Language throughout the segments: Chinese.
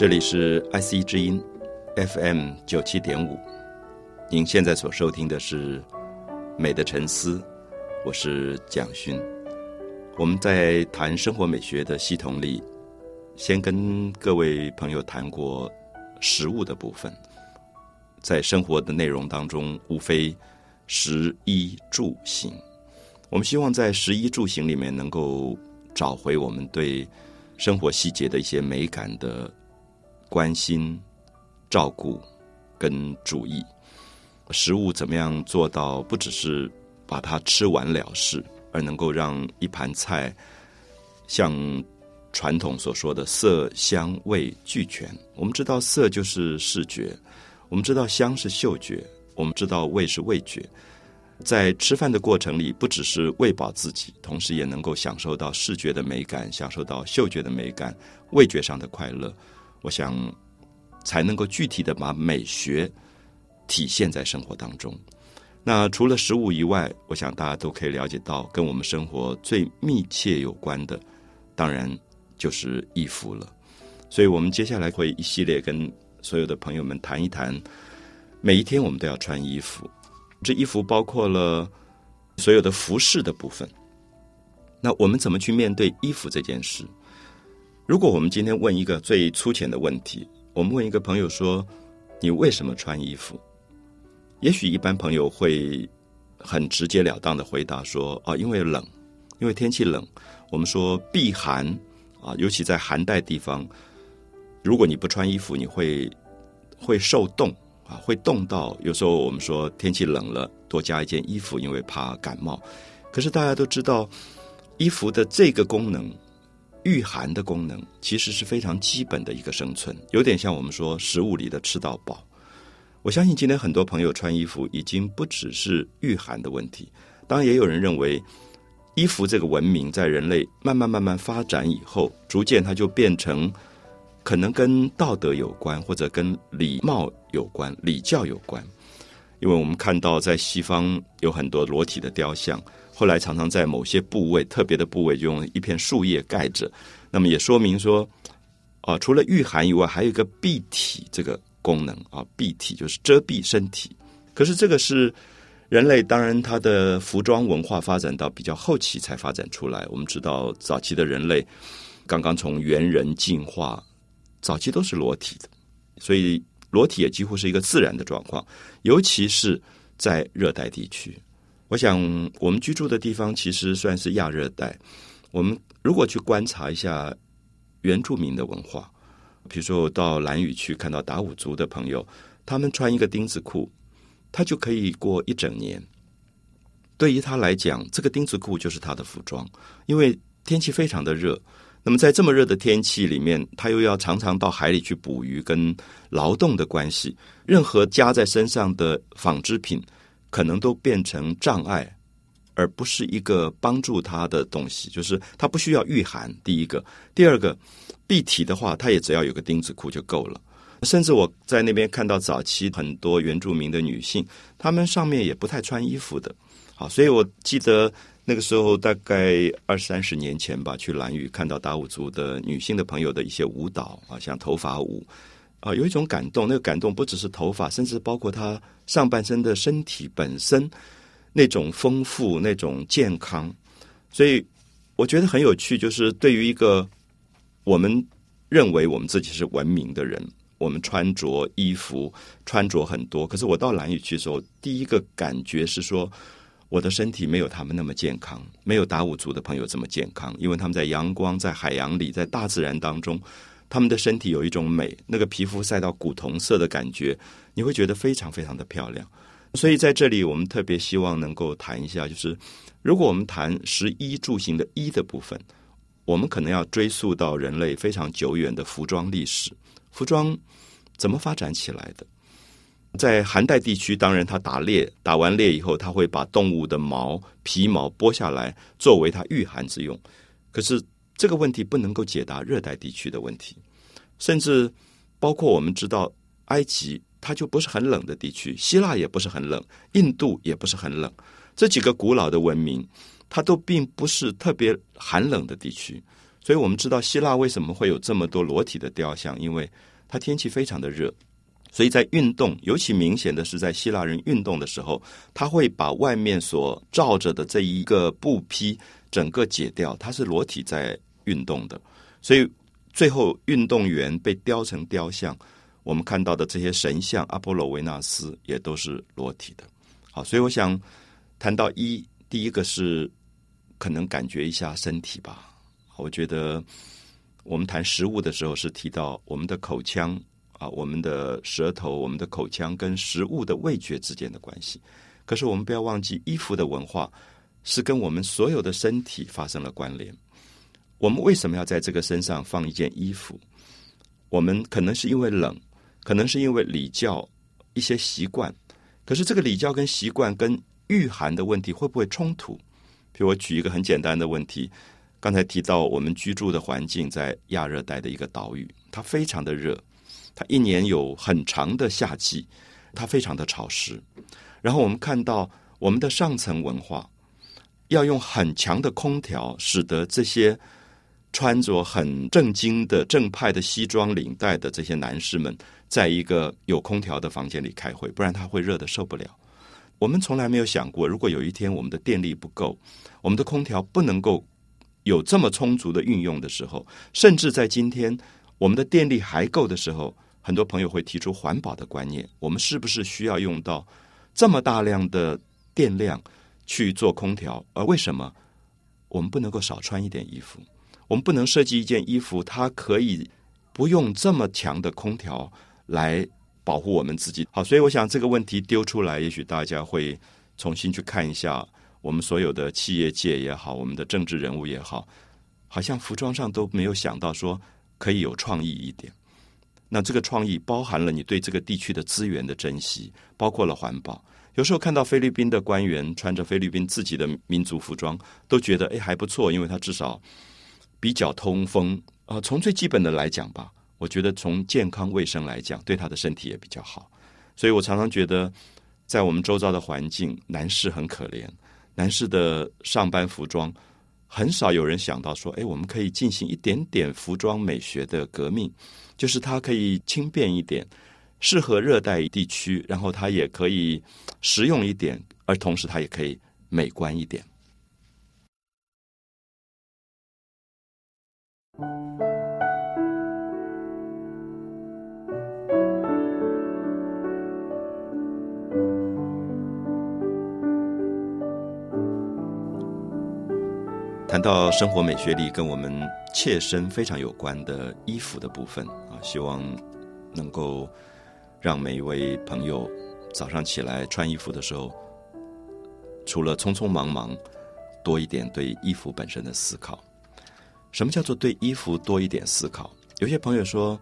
这里是 IC 之音 FM 九七点五，您现在所收听的是《美的沉思》，我是蒋勋。我们在谈生活美学的系统里，先跟各位朋友谈过食物的部分。在生活的内容当中，无非食衣住行。我们希望在食衣住行里面，能够找回我们对生活细节的一些美感的。关心、照顾跟注意，食物怎么样做到不只是把它吃完了事，而能够让一盘菜像传统所说的色香味俱全。我们知道色就是视觉，我们知道香是嗅觉，我们知道味是味觉。在吃饭的过程里，不只是喂饱自己，同时也能够享受到视觉的美感，享受到嗅觉的美感，味觉上的快乐。我想，才能够具体的把美学体现在生活当中。那除了食物以外，我想大家都可以了解到，跟我们生活最密切有关的，当然就是衣服了。所以我们接下来会一系列跟所有的朋友们谈一谈，每一天我们都要穿衣服，这衣服包括了所有的服饰的部分。那我们怎么去面对衣服这件事？如果我们今天问一个最粗浅的问题，我们问一个朋友说：“你为什么穿衣服？”也许一般朋友会很直截了当的回答说：“哦，因为冷，因为天气冷。”我们说避寒啊，尤其在寒带地方，如果你不穿衣服，你会会受冻啊，会冻到。有时候我们说天气冷了，多加一件衣服，因为怕感冒。可是大家都知道，衣服的这个功能。御寒的功能其实是非常基本的一个生存，有点像我们说食物里的吃到饱。我相信今天很多朋友穿衣服已经不只是御寒的问题，当然也有人认为，衣服这个文明在人类慢慢慢慢发展以后，逐渐它就变成可能跟道德有关，或者跟礼貌有关、礼教有关。因为我们看到在西方有很多裸体的雕像。后来常常在某些部位特别的部位，就用一片树叶盖着，那么也说明说，啊，除了御寒以外，还有一个蔽体这个功能啊，蔽体就是遮蔽身体。可是这个是人类，当然它的服装文化发展到比较后期才发展出来。我们知道早期的人类刚刚从猿人进化，早期都是裸体的，所以裸体也几乎是一个自然的状况，尤其是在热带地区。我想，我们居住的地方其实算是亚热带。我们如果去观察一下原住民的文化，比如说我到兰屿去看到达悟族的朋友，他们穿一个丁字裤，他就可以过一整年。对于他来讲，这个丁字裤就是他的服装，因为天气非常的热。那么在这么热的天气里面，他又要常常到海里去捕鱼，跟劳动的关系，任何加在身上的纺织品。可能都变成障碍，而不是一个帮助他的东西。就是他不需要御寒。第一个，第二个，蔽体的话，他也只要有个钉子裤就够了。甚至我在那边看到早期很多原住民的女性，她们上面也不太穿衣服的。好，所以我记得那个时候大概二三十年前吧，去兰屿看到达悟族的女性的朋友的一些舞蹈啊，像头发舞。啊，有一种感动，那个感动不只是头发，甚至包括他上半身的身体本身那种丰富、那种健康。所以我觉得很有趣，就是对于一个我们认为我们自己是文明的人，我们穿着衣服穿着很多，可是我到蓝屿去的时候，第一个感觉是说，我的身体没有他们那么健康，没有达悟族的朋友这么健康，因为他们在阳光、在海洋里、在大自然当中。他们的身体有一种美，那个皮肤晒到古铜色的感觉，你会觉得非常非常的漂亮。所以在这里，我们特别希望能够谈一下，就是如果我们谈食衣住行的衣的部分，我们可能要追溯到人类非常久远的服装历史。服装怎么发展起来的？在寒带地区，当然他打猎，打完猎以后，他会把动物的毛皮毛剥下来，作为他御寒之用。可是。这个问题不能够解答热带地区的问题，甚至包括我们知道，埃及它就不是很冷的地区，希腊也不是很冷，印度也不是很冷，这几个古老的文明，它都并不是特别寒冷的地区。所以我们知道希腊为什么会有这么多裸体的雕像，因为它天气非常的热，所以在运动，尤其明显的是在希腊人运动的时候，他会把外面所罩着的这一个布匹整个解掉，它是裸体在运动的，所以最后运动员被雕成雕像，我们看到的这些神像，阿波罗、维纳斯也都是裸体的。好，所以我想谈到一，第一个是可能感觉一下身体吧。我觉得我们谈食物的时候是提到我们的口腔啊，我们的舌头、我们的口腔跟食物的味觉之间的关系。可是我们不要忘记，衣服的文化是跟我们所有的身体发生了关联。我们为什么要在这个身上放一件衣服？我们可能是因为冷，可能是因为礼教一些习惯。可是这个礼教跟习惯跟御寒的问题会不会冲突？比如我举一个很简单的问题。刚才提到我们居住的环境在亚热带的一个岛屿，它非常的热，它一年有很长的夏季，它非常的潮湿。然后我们看到我们的上层文化要用很强的空调，使得这些穿着很正经的正派的西装领带的这些男士们，在一个有空调的房间里开会，不然他会热的受不了。我们从来没有想过，如果有一天我们的电力不够，我们的空调不能够。有这么充足的运用的时候，甚至在今天我们的电力还够的时候，很多朋友会提出环保的观念：我们是不是需要用到这么大量的电量去做空调？而为什么我们不能够少穿一点衣服？我们不能设计一件衣服，它可以不用这么强的空调来保护我们自己？好，所以我想这个问题丢出来，也许大家会重新去看一下。我们所有的企业界也好，我们的政治人物也好，好像服装上都没有想到说可以有创意一点。那这个创意包含了你对这个地区的资源的珍惜，包括了环保。有时候看到菲律宾的官员穿着菲律宾自己的民族服装，都觉得哎还不错，因为他至少比较通风啊。从最基本的来讲吧，我觉得从健康卫生来讲，对他的身体也比较好。所以我常常觉得，在我们周遭的环境，男士很可怜。男士的上班服装，很少有人想到说：“哎，我们可以进行一点点服装美学的革命，就是它可以轻便一点，适合热带地区，然后它也可以实用一点，而同时它也可以美观一点。”谈到生活美学里跟我们切身非常有关的衣服的部分啊，希望能够让每一位朋友早上起来穿衣服的时候，除了匆匆忙忙，多一点对衣服本身的思考。什么叫做对衣服多一点思考？有些朋友说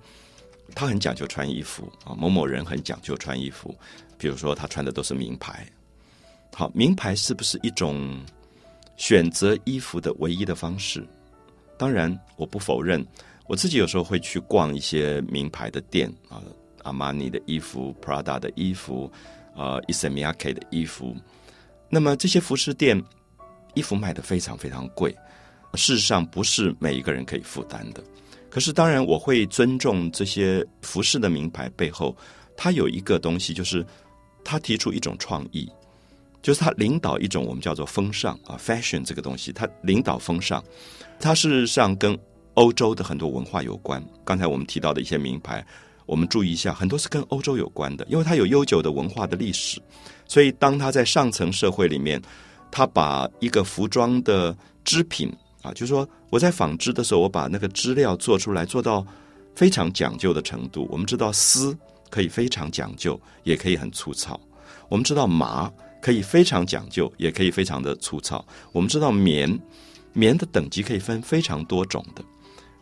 他很讲究穿衣服啊，某某人很讲究穿衣服，比如说他穿的都是名牌。好，名牌是不是一种？选择衣服的唯一的方式，当然我不否认，我自己有时候会去逛一些名牌的店啊，阿玛尼的衣服、Prada 的衣服、呃伊森米亚 K 的衣服。那么这些服饰店衣服卖的非常非常贵，事实上不是每一个人可以负担的。可是当然我会尊重这些服饰的名牌背后，它有一个东西，就是他提出一种创意。就是它领导一种我们叫做风尚啊，fashion 这个东西，它领导风尚，它事实上跟欧洲的很多文化有关。刚才我们提到的一些名牌，我们注意一下，很多是跟欧洲有关的，因为它有悠久的文化的历史。所以，当它在上层社会里面，它把一个服装的织品啊，就是说我在纺织的时候，我把那个织料做出来，做到非常讲究的程度。我们知道丝可以非常讲究，也可以很粗糙。我们知道麻。可以非常讲究，也可以非常的粗糙。我们知道棉，棉的等级可以分非常多种的。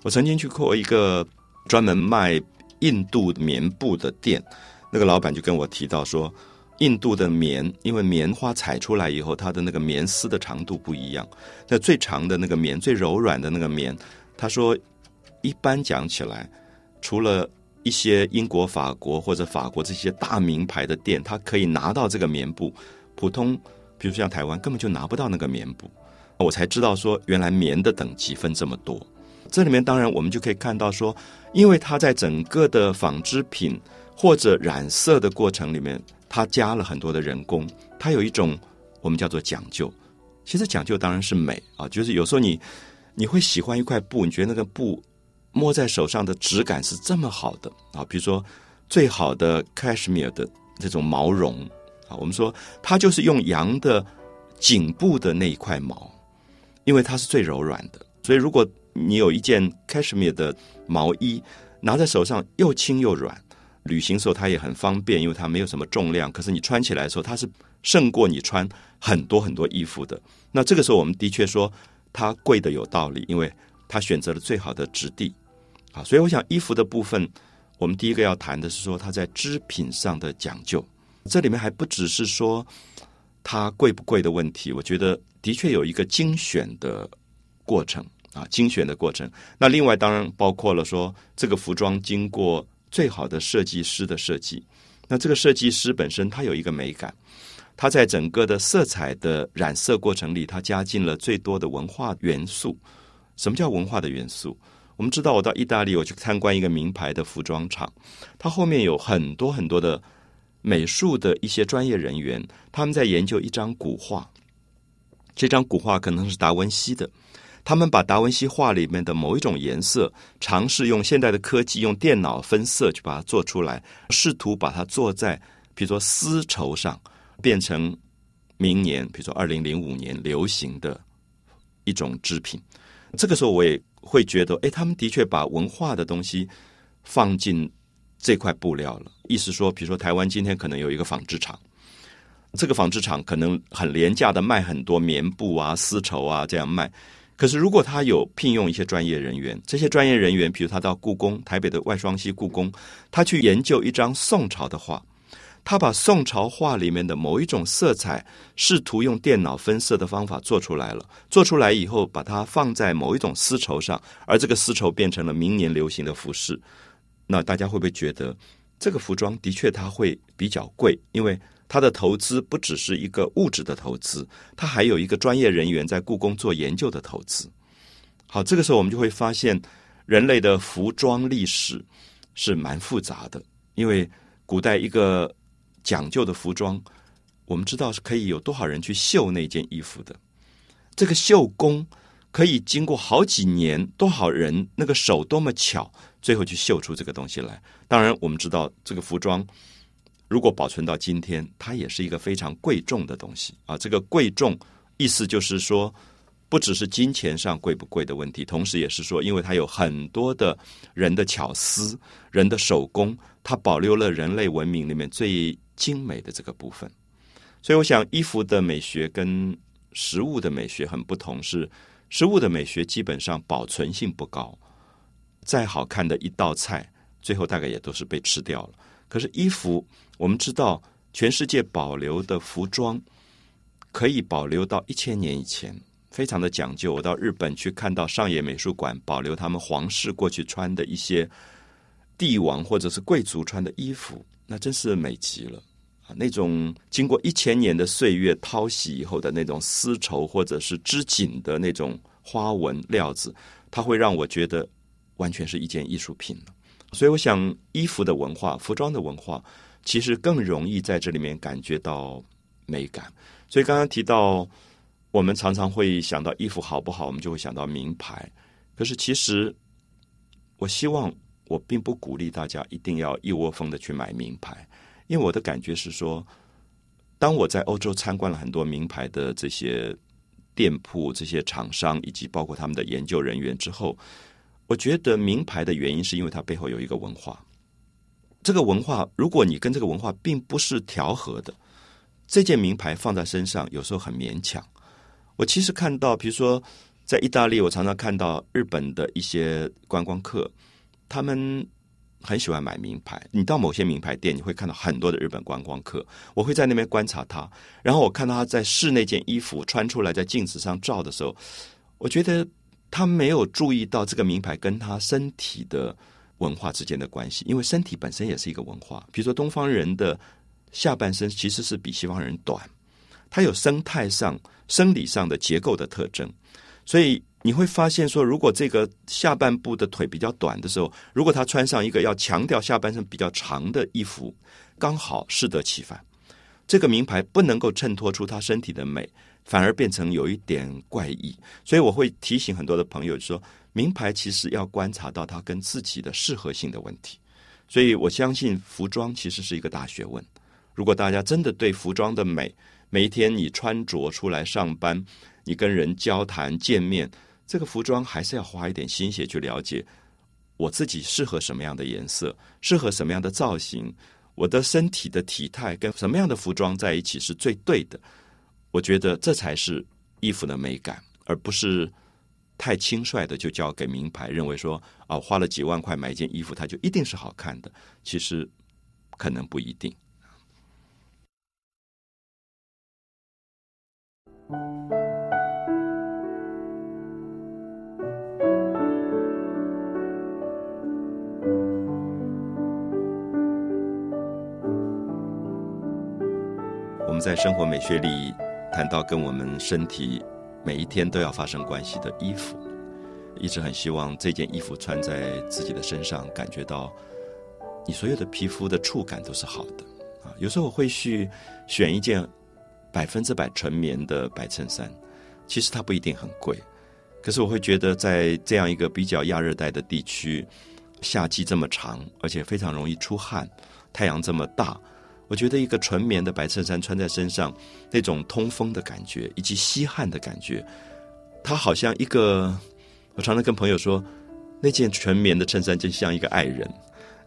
我曾经去过一个专门卖印度棉布的店，那个老板就跟我提到说，印度的棉，因为棉花采出来以后，它的那个棉丝的长度不一样。那最长的那个棉，最柔软的那个棉，他说，一般讲起来，除了一些英国、法国或者法国这些大名牌的店，它可以拿到这个棉布。普通，比如像台湾，根本就拿不到那个棉布，我才知道说，原来棉的等级分这么多。这里面当然我们就可以看到说，因为它在整个的纺织品或者染色的过程里面，它加了很多的人工，它有一种我们叫做讲究。其实讲究当然是美啊，就是有时候你你会喜欢一块布，你觉得那个布摸在手上的质感是这么好的啊，比如说最好的 cashmere 的这种毛绒啊，我们说它就是用羊的颈部的那一块毛，因为它是最柔软的，所以如果你有一件 cashmere 的毛衣，拿在手上又轻又软，旅行时候它也很方便，因为它没有什么重量。可是你穿起来的时候，它是胜过你穿很多很多衣服的。那这个时候，我们的确说它贵的有道理，因为它选择了最好的质地。啊，所以我想衣服的部分，我们第一个要谈的是说它在织品上的讲究。这里面还不只是说它贵不贵的问题，我觉得的确有一个精选的过程。啊，精选的过程。那另外当然包括了说，这个服装经过最好的设计师的设计。那这个设计师本身他有一个美感，他在整个的色彩的染色过程里，他加进了最多的文化元素。什么叫文化的元素？我们知道，我到意大利，我去参观一个名牌的服装厂，它后面有很多很多的美术的一些专业人员，他们在研究一张古画。这张古画可能是达文西的。他们把达文西画里面的某一种颜色，尝试用现代的科技，用电脑分色去把它做出来，试图把它做在，比如说丝绸上，变成明年，比如说二零零五年流行的一种织品。这个时候，我也会觉得，哎，他们的确把文化的东西放进这块布料了。意思说，比如说台湾今天可能有一个纺织厂，这个纺织厂可能很廉价的卖很多棉布啊、丝绸啊这样卖。可是，如果他有聘用一些专业人员，这些专业人员，比如他到故宫、台北的外双溪故宫，他去研究一张宋朝的画，他把宋朝画里面的某一种色彩，试图用电脑分色的方法做出来了。做出来以后，把它放在某一种丝绸上，而这个丝绸变成了明年流行的服饰。那大家会不会觉得这个服装的确它会比较贵？因为它的投资不只是一个物质的投资，它还有一个专业人员在故宫做研究的投资。好，这个时候我们就会发现，人类的服装历史是蛮复杂的。因为古代一个讲究的服装，我们知道是可以有多少人去绣那件衣服的。这个绣工可以经过好几年，多少人那个手多么巧，最后去绣出这个东西来。当然，我们知道这个服装。如果保存到今天，它也是一个非常贵重的东西啊！这个贵重意思就是说，不只是金钱上贵不贵的问题，同时也是说，因为它有很多的人的巧思、人的手工，它保留了人类文明里面最精美的这个部分。所以，我想衣服的美学跟食物的美学很不同，是食物的美学基本上保存性不高，再好看的一道菜，最后大概也都是被吃掉了。可是衣服，我们知道全世界保留的服装可以保留到一千年以前，非常的讲究。我到日本去看到上野美术馆保留他们皇室过去穿的一些帝王或者是贵族穿的衣服，那真是美极了啊！那种经过一千年的岁月淘洗以后的那种丝绸或者是织锦的那种花纹料子，它会让我觉得完全是一件艺术品了。所以，我想衣服的文化、服装的文化，其实更容易在这里面感觉到美感。所以，刚刚提到，我们常常会想到衣服好不好，我们就会想到名牌。可是，其实我希望，我并不鼓励大家一定要一窝蜂的去买名牌，因为我的感觉是说，当我在欧洲参观了很多名牌的这些店铺、这些厂商，以及包括他们的研究人员之后。我觉得名牌的原因是因为它背后有一个文化。这个文化，如果你跟这个文化并不是调和的，这件名牌放在身上有时候很勉强。我其实看到，比如说在意大利，我常常看到日本的一些观光客，他们很喜欢买名牌。你到某些名牌店，你会看到很多的日本观光客。我会在那边观察他，然后我看到他在试那件衣服穿出来，在镜子上照的时候，我觉得。他没有注意到这个名牌跟他身体的文化之间的关系，因为身体本身也是一个文化。比如说，东方人的下半身其实是比西方人短，它有生态上、生理上的结构的特征。所以，你会发现说，如果这个下半部的腿比较短的时候，如果他穿上一个要强调下半身比较长的衣服，刚好适得其反。这个名牌不能够衬托出他身体的美，反而变成有一点怪异。所以我会提醒很多的朋友说，名牌其实要观察到它跟自己的适合性的问题。所以我相信服装其实是一个大学问。如果大家真的对服装的美，每一天你穿着出来上班，你跟人交谈见面，这个服装还是要花一点心血去了解，我自己适合什么样的颜色，适合什么样的造型，我的身体的体态跟什么样的服装在一起是最对的。我觉得这才是衣服的美感，而不是太轻率的就交给名牌，认为说啊花了几万块买一件衣服，它就一定是好看的。其实可能不一定。我们在生活美学里谈到跟我们身体每一天都要发生关系的衣服，一直很希望这件衣服穿在自己的身上，感觉到你所有的皮肤的触感都是好的啊。有时候我会去选一件。百分之百纯棉的白衬衫，其实它不一定很贵，可是我会觉得在这样一个比较亚热带的地区，夏季这么长，而且非常容易出汗，太阳这么大，我觉得一个纯棉的白衬衫穿在身上，那种通风的感觉以及吸汗的感觉，它好像一个，我常常跟朋友说，那件纯棉的衬衫就像一个爱人，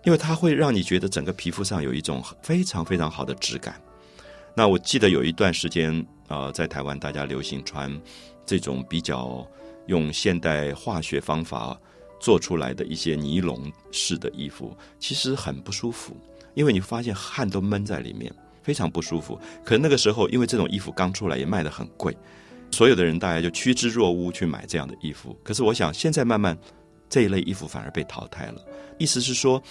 因为它会让你觉得整个皮肤上有一种非常非常好的质感。那我记得有一段时间，呃，在台湾大家流行穿这种比较用现代化学方法做出来的一些尼龙式的衣服，其实很不舒服，因为你发现汗都闷在里面，非常不舒服。可是那个时候，因为这种衣服刚出来也卖得很贵，所有的人大家就趋之若鹜去买这样的衣服。可是我想，现在慢慢这一类衣服反而被淘汰了。意思是说，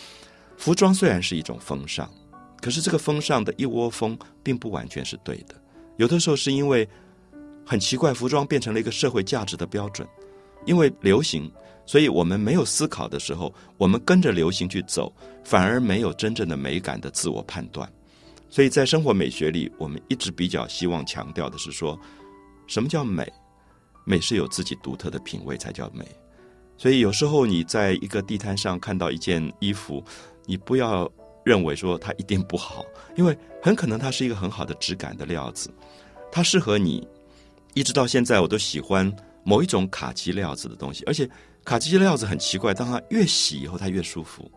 服装虽然是一种风尚。可是这个风尚的一窝蜂，并不完全是对的。有的时候是因为很奇怪，服装变成了一个社会价值的标准，因为流行，所以我们没有思考的时候，我们跟着流行去走，反而没有真正的美感的自我判断。所以在生活美学里，我们一直比较希望强调的是说，什么叫美？美是有自己独特的品味才叫美。所以有时候你在一个地摊上看到一件衣服，你不要。认为说它一定不好，因为很可能它是一个很好的质感的料子，它适合你。一直到现在，我都喜欢某一种卡其料子的东西，而且卡其料子很奇怪，当它越洗以后，它越舒服。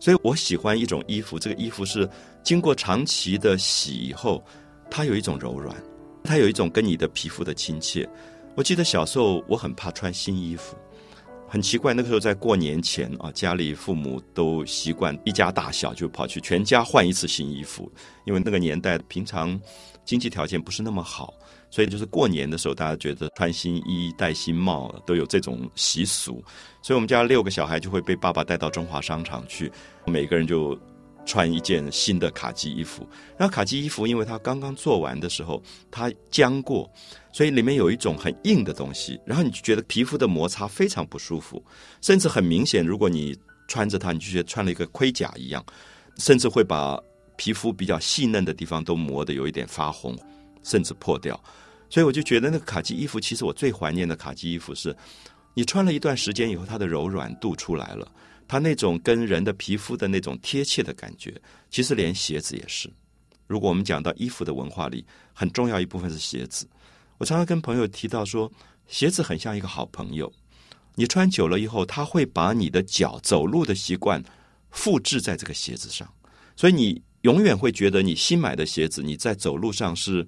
所以我喜欢一种衣服，这个衣服是经过长期的洗以后，它有一种柔软，它有一种跟你的皮肤的亲切。我记得小时候我很怕穿新衣服。很奇怪，那个时候在过年前啊，家里父母都习惯一家大小就跑去全家换一次新衣服，因为那个年代平常经济条件不是那么好，所以就是过年的时候，大家觉得穿新衣、戴新帽都有这种习俗，所以我们家六个小孩就会被爸爸带到中华商场去，每个人就。穿一件新的卡其衣服，然后卡其衣服，因为它刚刚做完的时候，它浆过，所以里面有一种很硬的东西，然后你就觉得皮肤的摩擦非常不舒服，甚至很明显，如果你穿着它，你就觉得穿了一个盔甲一样，甚至会把皮肤比较细嫩的地方都磨得有一点发红，甚至破掉。所以我就觉得那个卡其衣服，其实我最怀念的卡其衣服是，你穿了一段时间以后，它的柔软度出来了。它那种跟人的皮肤的那种贴切的感觉，其实连鞋子也是。如果我们讲到衣服的文化里，很重要一部分是鞋子。我常常跟朋友提到说，鞋子很像一个好朋友，你穿久了以后，他会把你的脚走路的习惯复制在这个鞋子上，所以你永远会觉得你新买的鞋子你在走路上是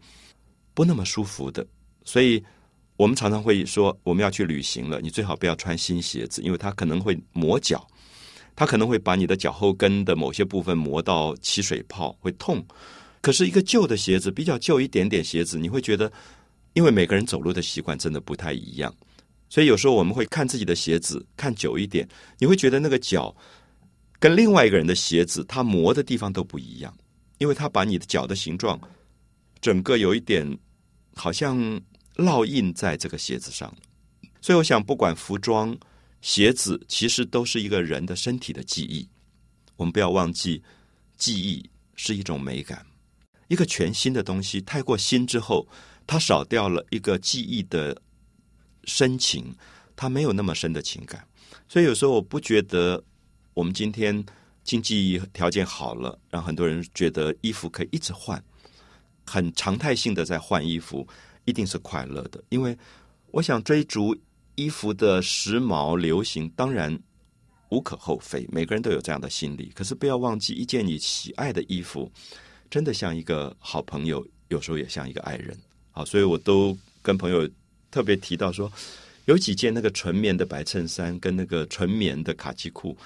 不那么舒服的。所以我们常常会说，我们要去旅行了，你最好不要穿新鞋子，因为它可能会磨脚。它可能会把你的脚后跟的某些部分磨到起水泡，会痛。可是，一个旧的鞋子，比较旧一点点鞋子，你会觉得，因为每个人走路的习惯真的不太一样，所以有时候我们会看自己的鞋子，看久一点，你会觉得那个脚跟另外一个人的鞋子，它磨的地方都不一样，因为它把你的脚的形状整个有一点好像烙印在这个鞋子上。所以我想，不管服装、鞋子，其实都是一个人的身体的记忆。我们不要忘记，记忆是一种美感。一个全新的东西，太过新之后，它少掉了一个记忆的深情，它没有那么深的情感。所以有时候我不觉得，我们今天经济条件好了，让很多人觉得衣服可以一直换，很常态性的在换衣服，一定是快乐的。因为我想追逐衣服的时髦流行，当然无可厚非，每个人都有这样的心理。可是不要忘记，一件你喜爱的衣服。真的像一个好朋友，有时候也像一个爱人。好，所以我都跟朋友特别提到说，有几件那个纯棉的白衬衫跟那个纯棉的卡其裤，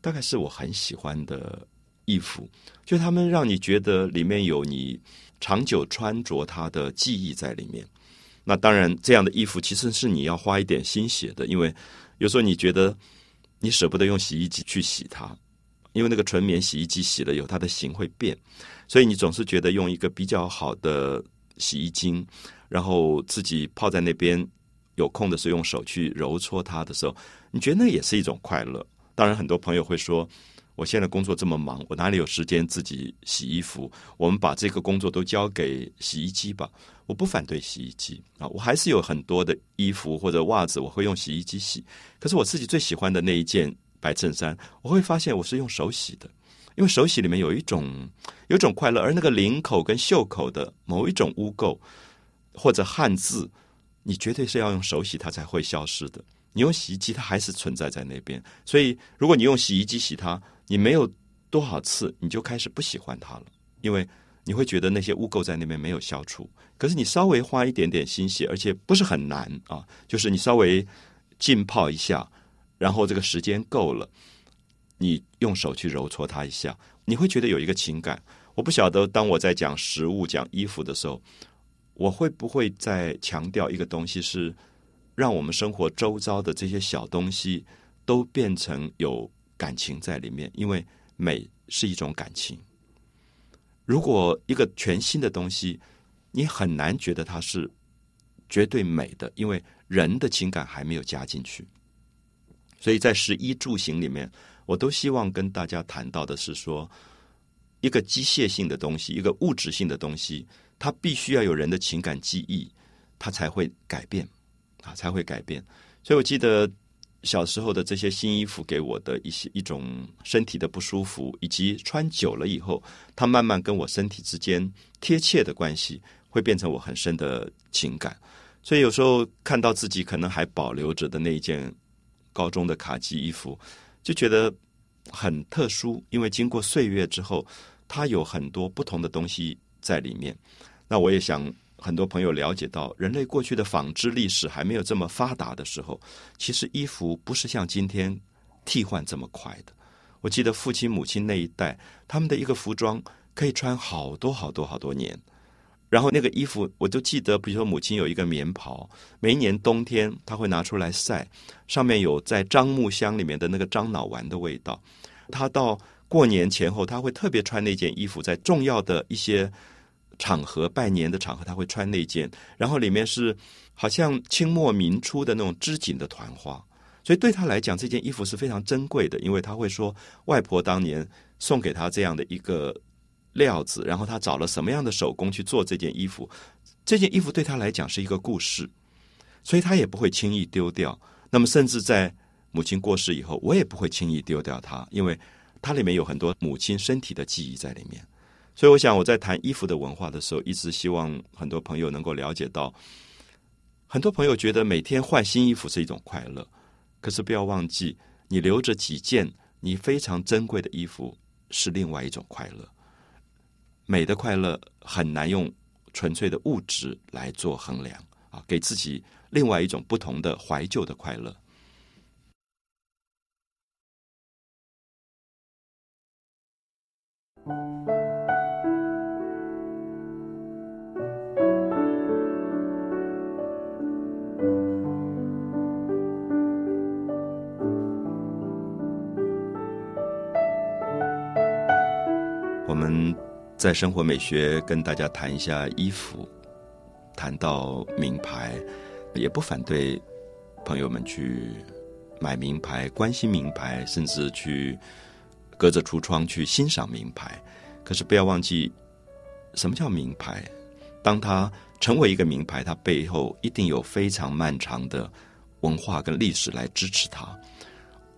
大概是我很喜欢的衣服。就他们让你觉得里面有你长久穿着它的记忆在里面。那当然，这样的衣服其实是你要花一点心血的，因为有时候你觉得你舍不得用洗衣机去洗它。因为那个纯棉洗衣机洗了以后，它的型会变，所以你总是觉得用一个比较好的洗衣精，然后自己泡在那边，有空的时候用手去揉搓它的时候，你觉得那也是一种快乐。当然，很多朋友会说，我现在工作这么忙，我哪里有时间自己洗衣服？我们把这个工作都交给洗衣机吧。我不反对洗衣机啊，我还是有很多的衣服或者袜子，我会用洗衣机洗。可是我自己最喜欢的那一件。白衬衫，我会发现我是用手洗的，因为手洗里面有一种有一种快乐，而那个领口跟袖口的某一种污垢或者汗渍，你绝对是要用手洗它才会消失的。你用洗衣机，它还是存在在那边。所以，如果你用洗衣机洗它，你没有多少次，你就开始不喜欢它了，因为你会觉得那些污垢在那边没有消除。可是你稍微花一点点心血，而且不是很难啊，就是你稍微浸泡一下。然后这个时间够了，你用手去揉搓它一下，你会觉得有一个情感。我不晓得，当我在讲食物、讲衣服的时候，我会不会再强调一个东西，是让我们生活周遭的这些小东西都变成有感情在里面？因为美是一种感情。如果一个全新的东西，你很难觉得它是绝对美的，因为人的情感还没有加进去。所以在十一住行里面，我都希望跟大家谈到的是说，一个机械性的东西，一个物质性的东西，它必须要有人的情感记忆，它才会改变啊，才会改变。所以我记得小时候的这些新衣服给我的一些一种身体的不舒服，以及穿久了以后，它慢慢跟我身体之间贴切的关系，会变成我很深的情感。所以有时候看到自己可能还保留着的那一件。高中的卡其衣服就觉得很特殊，因为经过岁月之后，它有很多不同的东西在里面。那我也想很多朋友了解到，人类过去的纺织历史还没有这么发达的时候，其实衣服不是像今天替换这么快的。我记得父亲母亲那一代，他们的一个服装可以穿好多好多好多年。然后那个衣服，我就记得，比如说母亲有一个棉袍，每一年冬天她会拿出来晒，上面有在樟木箱里面的那个樟脑丸的味道。她到过年前后，她会特别穿那件衣服，在重要的一些场合拜年的场合，他会穿那件。然后里面是好像清末明初的那种织锦的团花，所以对他来讲，这件衣服是非常珍贵的，因为他会说外婆当年送给他这样的一个。料子，然后他找了什么样的手工去做这件衣服？这件衣服对他来讲是一个故事，所以他也不会轻易丢掉。那么，甚至在母亲过世以后，我也不会轻易丢掉它，因为它里面有很多母亲身体的记忆在里面。所以，我想我在谈衣服的文化的时候，一直希望很多朋友能够了解到，很多朋友觉得每天换新衣服是一种快乐，可是不要忘记，你留着几件你非常珍贵的衣服是另外一种快乐。美的快乐很难用纯粹的物质来做衡量啊！给自己另外一种不同的怀旧的快乐。在生活美学跟大家谈一下衣服，谈到名牌，也不反对朋友们去买名牌、关心名牌，甚至去隔着橱窗去欣赏名牌。可是不要忘记，什么叫名牌？当它成为一个名牌，它背后一定有非常漫长的文化跟历史来支持它。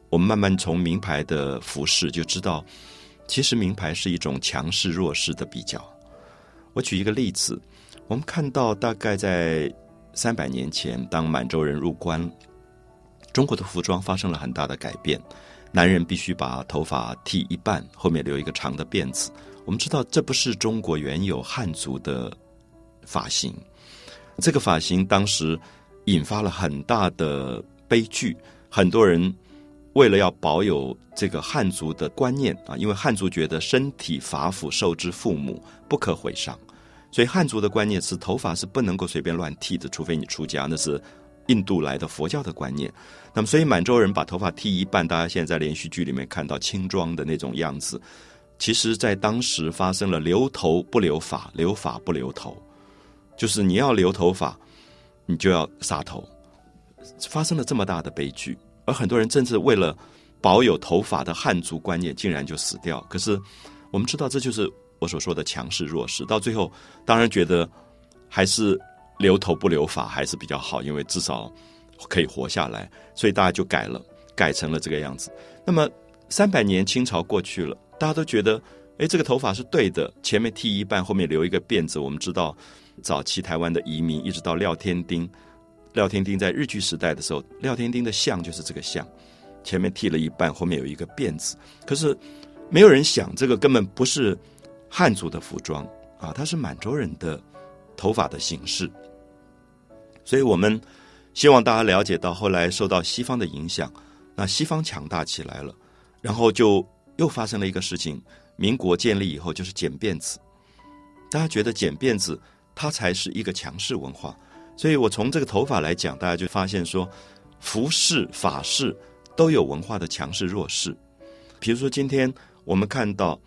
我们慢慢从名牌的服饰就知道，其实名牌是一种强势弱势的比较。我举一个例子，我们看到大概在三百年前，当满洲人入关，中国的服装发生了很大的改变。男人必须把头发剃一半，后面留一个长的辫子。我们知道，这不是中国原有汉族的发型。这个发型当时引发了很大的悲剧，很多人。为了要保有这个汉族的观念啊，因为汉族觉得身体发肤受之父母，不可毁伤，所以汉族的观念是头发是不能够随便乱剃的，除非你出家，那是印度来的佛教的观念。那么，所以满洲人把头发剃一半，大家现在在连续剧里面看到轻装的那种样子，其实在当时发生了留头不留发，留发不留头，就是你要留头发，你就要杀头，发生了这么大的悲剧。而很多人甚至为了保有头发的汉族观念，竟然就死掉。可是我们知道，这就是我所说的强势弱势。到最后，当然觉得还是留头不留发还是比较好，因为至少可以活下来。所以大家就改了，改成了这个样子。那么三百年清朝过去了，大家都觉得，哎，这个头发是对的，前面剃一半，后面留一个辫子。我们知道，早期台湾的移民，一直到廖天丁。廖天丁在日据时代的时候，廖天丁的像就是这个像，前面剃了一半，后面有一个辫子。可是没有人想，这个根本不是汉族的服装啊，它是满洲人的头发的形式。所以我们希望大家了解到，后来受到西方的影响，那西方强大起来了，然后就又发生了一个事情：民国建立以后，就是剪辫子。大家觉得剪辫子，它才是一个强势文化。所以我从这个头发来讲，大家就发现说，服饰、法式都有文化的强势弱势。比如说，今天我们看到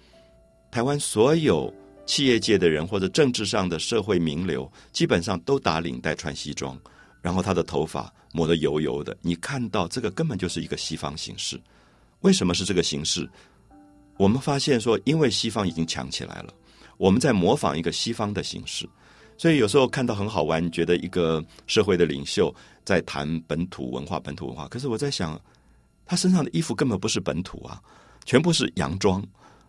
台湾所有企业界的人或者政治上的社会名流，基本上都打领带、穿西装，然后他的头发抹得油油的。你看到这个根本就是一个西方形式。为什么是这个形式？我们发现说，因为西方已经强起来了，我们在模仿一个西方的形式。所以有时候看到很好玩，觉得一个社会的领袖在谈本土文化、本土文化。可是我在想，他身上的衣服根本不是本土啊，全部是洋装，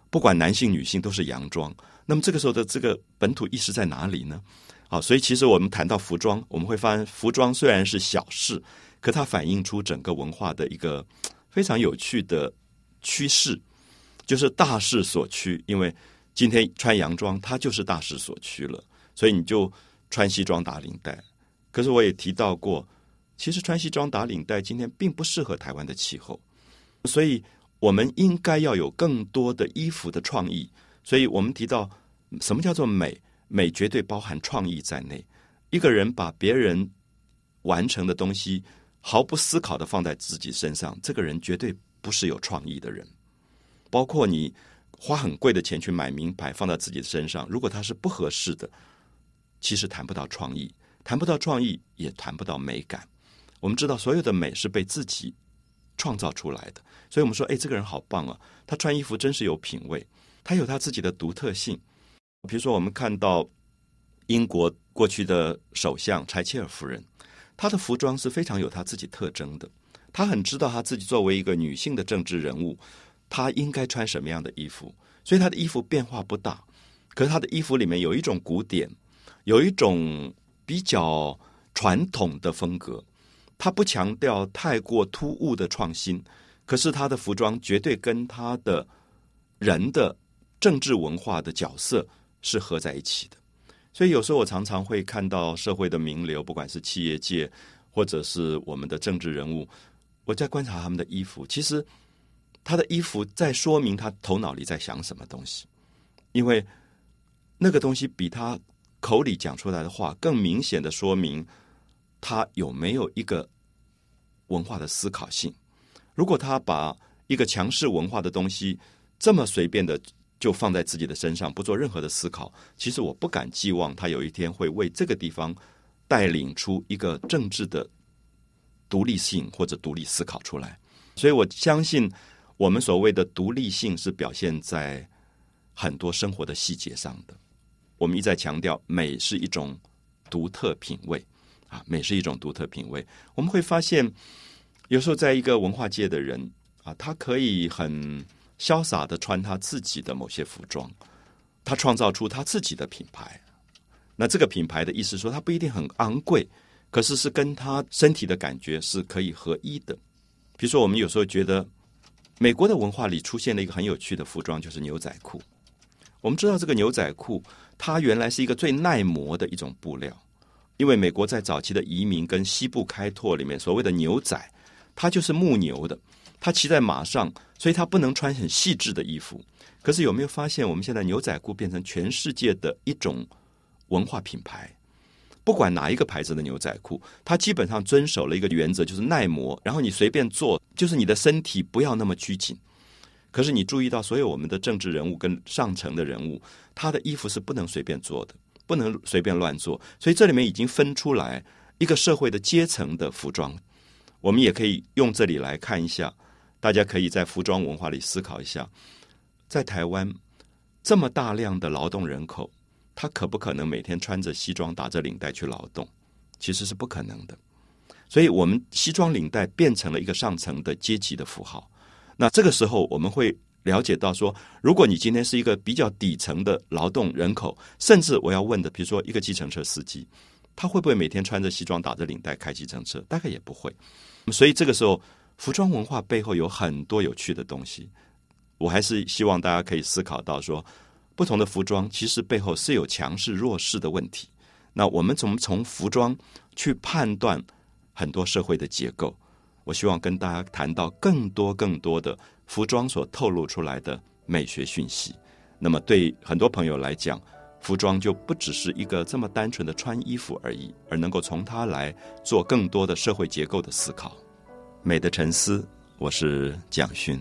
不管男性女性都是洋装。那么这个时候的这个本土意识在哪里呢？好，所以其实我们谈到服装，我们会发现，服装虽然是小事，可它反映出整个文化的一个非常有趣的趋势，就是大势所趋。因为今天穿洋装，它就是大势所趋了。所以你就穿西装打领带，可是我也提到过，其实穿西装打领带今天并不适合台湾的气候，所以我们应该要有更多的衣服的创意。所以我们提到什么叫做美？美绝对包含创意在内。一个人把别人完成的东西毫不思考的放在自己身上，这个人绝对不是有创意的人。包括你花很贵的钱去买名牌放在自己身上，如果它是不合适的。其实谈不到创意，谈不到创意，也谈不到美感。我们知道，所有的美是被自己创造出来的。所以我们说，哎，这个人好棒啊！他穿衣服真是有品味，他有他自己的独特性。比如说，我们看到英国过去的首相柴切尔夫人，她的服装是非常有她自己特征的。她很知道她自己作为一个女性的政治人物，她应该穿什么样的衣服。所以她的衣服变化不大，可是她的衣服里面有一种古典。有一种比较传统的风格，他不强调太过突兀的创新，可是他的服装绝对跟他的人的政治文化的角色是合在一起的。所以有时候我常常会看到社会的名流，不管是企业界或者是我们的政治人物，我在观察他们的衣服，其实他的衣服在说明他头脑里在想什么东西，因为那个东西比他。口里讲出来的话，更明显的说明他有没有一个文化的思考性。如果他把一个强势文化的东西这么随便的就放在自己的身上，不做任何的思考，其实我不敢寄望他有一天会为这个地方带领出一个政治的独立性或者独立思考出来。所以我相信，我们所谓的独立性是表现在很多生活的细节上的。我们一再强调，美是一种独特品味啊，美是一种独特品味。我们会发现，有时候在一个文化界的人啊，他可以很潇洒的穿他自己的某些服装，他创造出他自己的品牌。那这个品牌的意思说，它不一定很昂贵，可是是跟他身体的感觉是可以合一的。比如说，我们有时候觉得美国的文化里出现了一个很有趣的服装，就是牛仔裤。我们知道这个牛仔裤。它原来是一个最耐磨的一种布料，因为美国在早期的移民跟西部开拓里面，所谓的牛仔，它就是牧牛的，它骑在马上，所以它不能穿很细致的衣服。可是有没有发现，我们现在牛仔裤变成全世界的一种文化品牌？不管哪一个牌子的牛仔裤，它基本上遵守了一个原则，就是耐磨，然后你随便做，就是你的身体不要那么拘谨。可是你注意到，所有我们的政治人物跟上层的人物，他的衣服是不能随便做的，不能随便乱做。所以这里面已经分出来一个社会的阶层的服装。我们也可以用这里来看一下，大家可以在服装文化里思考一下，在台湾这么大量的劳动人口，他可不可能每天穿着西装打着领带去劳动？其实是不可能的。所以我们西装领带变成了一个上层的阶级的符号。那这个时候，我们会了解到说，如果你今天是一个比较底层的劳动人口，甚至我要问的，比如说一个计程车司机，他会不会每天穿着西装、打着领带开计程车？大概也不会。所以这个时候，服装文化背后有很多有趣的东西。我还是希望大家可以思考到说，不同的服装其实背后是有强势弱势的问题。那我们怎么从服装去判断很多社会的结构？我希望跟大家谈到更多更多的服装所透露出来的美学讯息。那么，对很多朋友来讲，服装就不只是一个这么单纯的穿衣服而已，而能够从它来做更多的社会结构的思考。美的沉思，我是蒋勋。